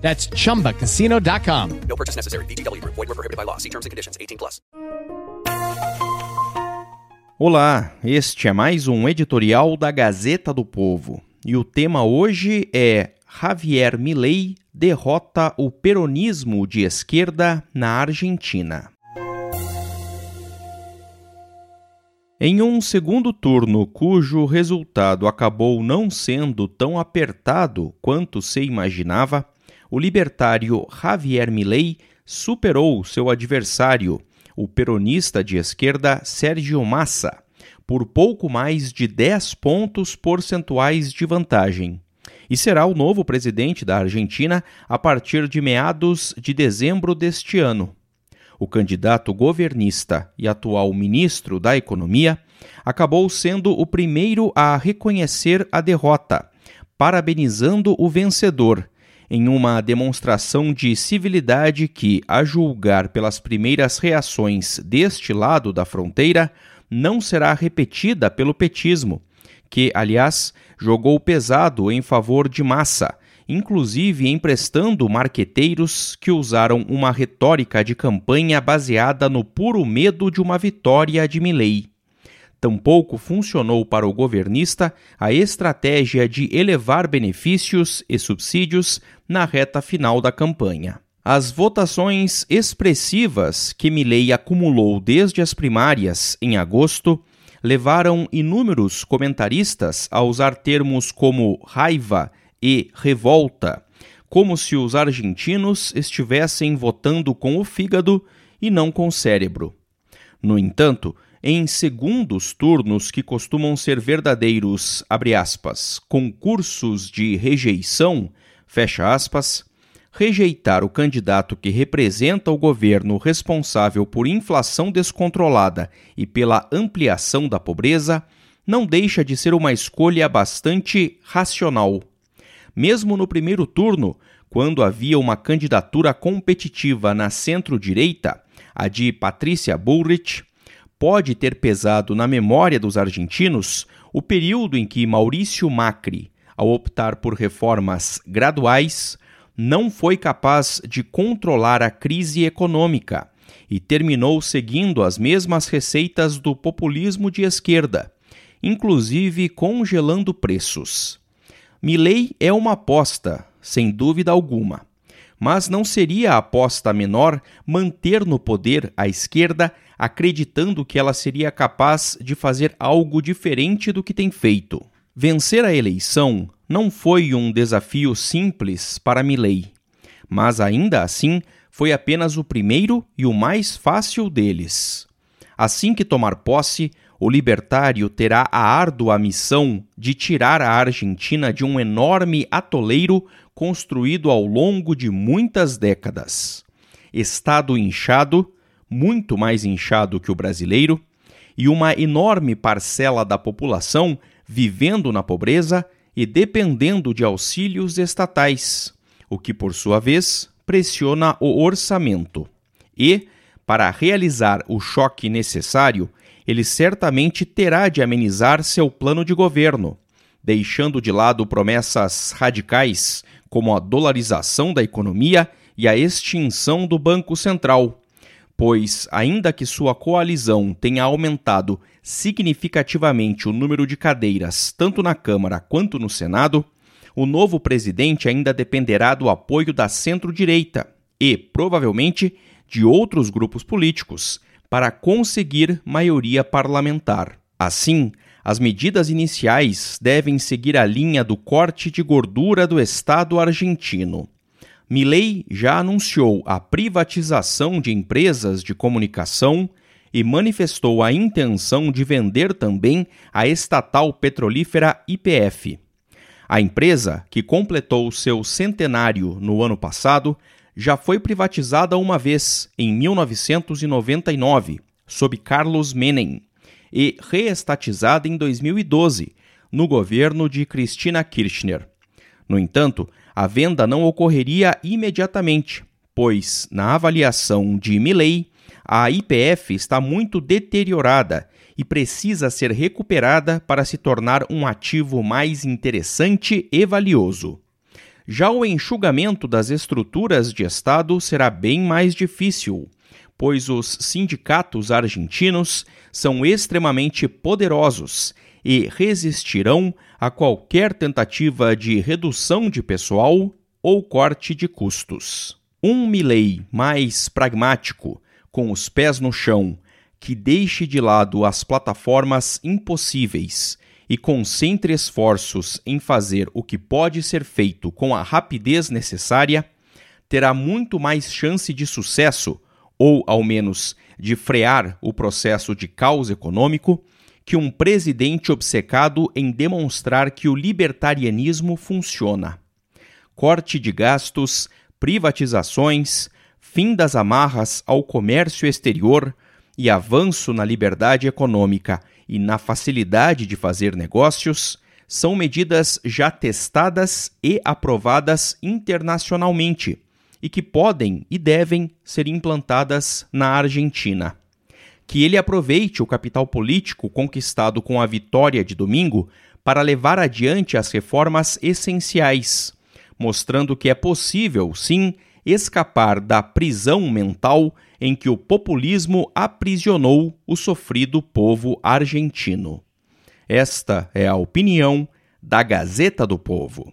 That's chumbacasino.com. No purchase necessary. VGW Group. Void were prohibited by law. See terms and conditions. 18 plus. Olá, este é mais um editorial da Gazeta do Povo. E o tema hoje é Javier Milei derrota o peronismo de esquerda na Argentina. Em um segundo turno cujo resultado acabou não sendo tão apertado quanto se imaginava, o libertário Javier Milei superou seu adversário, o peronista de esquerda Sérgio Massa, por pouco mais de 10 pontos percentuais de vantagem. E será o novo presidente da Argentina a partir de meados de dezembro deste ano. O candidato governista e atual ministro da Economia acabou sendo o primeiro a reconhecer a derrota, parabenizando o vencedor em uma demonstração de civilidade que, a julgar pelas primeiras reações deste lado da fronteira, não será repetida pelo petismo, que, aliás, jogou pesado em favor de Massa, inclusive emprestando marqueteiros que usaram uma retórica de campanha baseada no puro medo de uma vitória de Milley. Tampouco funcionou para o governista a estratégia de elevar benefícios e subsídios na reta final da campanha. As votações expressivas que Milley acumulou desde as primárias em agosto levaram inúmeros comentaristas a usar termos como raiva e revolta, como se os argentinos estivessem votando com o fígado e não com o cérebro. No entanto, em segundos turnos que costumam ser verdadeiros, aspas, concursos de rejeição, aspas, rejeitar o candidato que representa o governo responsável por inflação descontrolada e pela ampliação da pobreza, não deixa de ser uma escolha bastante racional. Mesmo no primeiro turno, quando havia uma candidatura competitiva na centro-direita, a de Patrícia Bullrich, pode ter pesado na memória dos argentinos o período em que Maurício Macri, ao optar por reformas graduais, não foi capaz de controlar a crise econômica e terminou seguindo as mesmas receitas do populismo de esquerda, inclusive congelando preços. Milley é uma aposta, sem dúvida alguma, mas não seria a aposta menor manter no poder a esquerda acreditando que ela seria capaz de fazer algo diferente do que tem feito. Vencer a eleição não foi um desafio simples para Milley, mas ainda assim foi apenas o primeiro e o mais fácil deles. Assim que tomar posse, o libertário terá a árdua missão de tirar a Argentina de um enorme atoleiro construído ao longo de muitas décadas. Estado inchado, muito mais inchado que o brasileiro, e uma enorme parcela da população vivendo na pobreza e dependendo de auxílios estatais, o que, por sua vez, pressiona o orçamento. E, para realizar o choque necessário, ele certamente terá de amenizar seu plano de governo, deixando de lado promessas radicais como a dolarização da economia e a extinção do Banco Central, pois, ainda que sua coalizão tenha aumentado significativamente o número de cadeiras tanto na Câmara quanto no Senado, o novo presidente ainda dependerá do apoio da centro-direita e, provavelmente, de outros grupos políticos para conseguir maioria parlamentar. Assim, as medidas iniciais devem seguir a linha do corte de gordura do Estado argentino Milley já anunciou a privatização de empresas de comunicação e manifestou a intenção de vender também a estatal petrolífera IPF. A empresa, que completou seu centenário no ano passado, já foi privatizada uma vez, em 1999, sob Carlos Menem, e reestatizada em 2012, no governo de Cristina Kirchner. No entanto, a venda não ocorreria imediatamente, pois, na avaliação de Milley, a IPF está muito deteriorada e precisa ser recuperada para se tornar um ativo mais interessante e valioso. Já o enxugamento das estruturas de Estado será bem mais difícil, pois os sindicatos argentinos são extremamente poderosos e resistirão a qualquer tentativa de redução de pessoal ou corte de custos. Um Milley mais pragmático, com os pés no chão, que deixe de lado as plataformas impossíveis e concentre esforços em fazer o que pode ser feito com a rapidez necessária, terá muito mais chance de sucesso, ou ao menos de frear o processo de caos econômico, que um presidente obcecado em demonstrar que o libertarianismo funciona. Corte de gastos, privatizações, fim das amarras ao comércio exterior e avanço na liberdade econômica e na facilidade de fazer negócios são medidas já testadas e aprovadas internacionalmente e que podem e devem ser implantadas na Argentina. Que ele aproveite o capital político conquistado com a vitória de domingo para levar adiante as reformas essenciais, mostrando que é possível, sim, escapar da prisão mental em que o populismo aprisionou o sofrido povo argentino. Esta é a opinião da Gazeta do Povo.